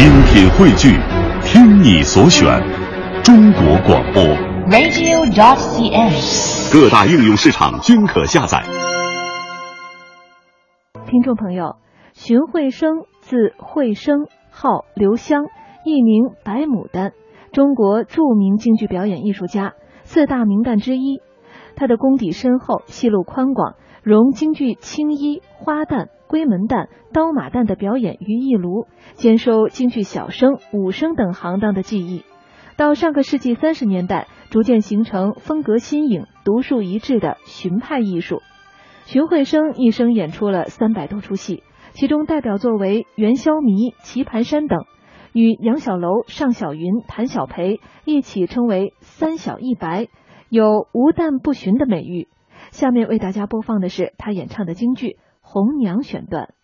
精品汇聚，听你所选，中国广播。radio.cn。各大应用市场均可下载。听众朋友，荀慧生字慧生，号刘湘，艺名白牡丹，中国著名京剧表演艺术家，四大名旦之一。他的功底深厚，戏路宽广，融京剧青衣、花旦、闺门旦、刀马旦的表演于一炉，兼收京剧小生、武生等行当的技艺。到上个世纪三十年代，逐渐形成风格新颖、独树一帜的荀派艺术。荀慧生一生演出了三百多出戏，其中代表作为《元宵迷》《棋盘山》等，与杨小楼、尚小云、谭小培一起称为“三小一白”，有“无旦不荀”的美誉。下面为大家播放的是他演唱的京剧《红娘》选段。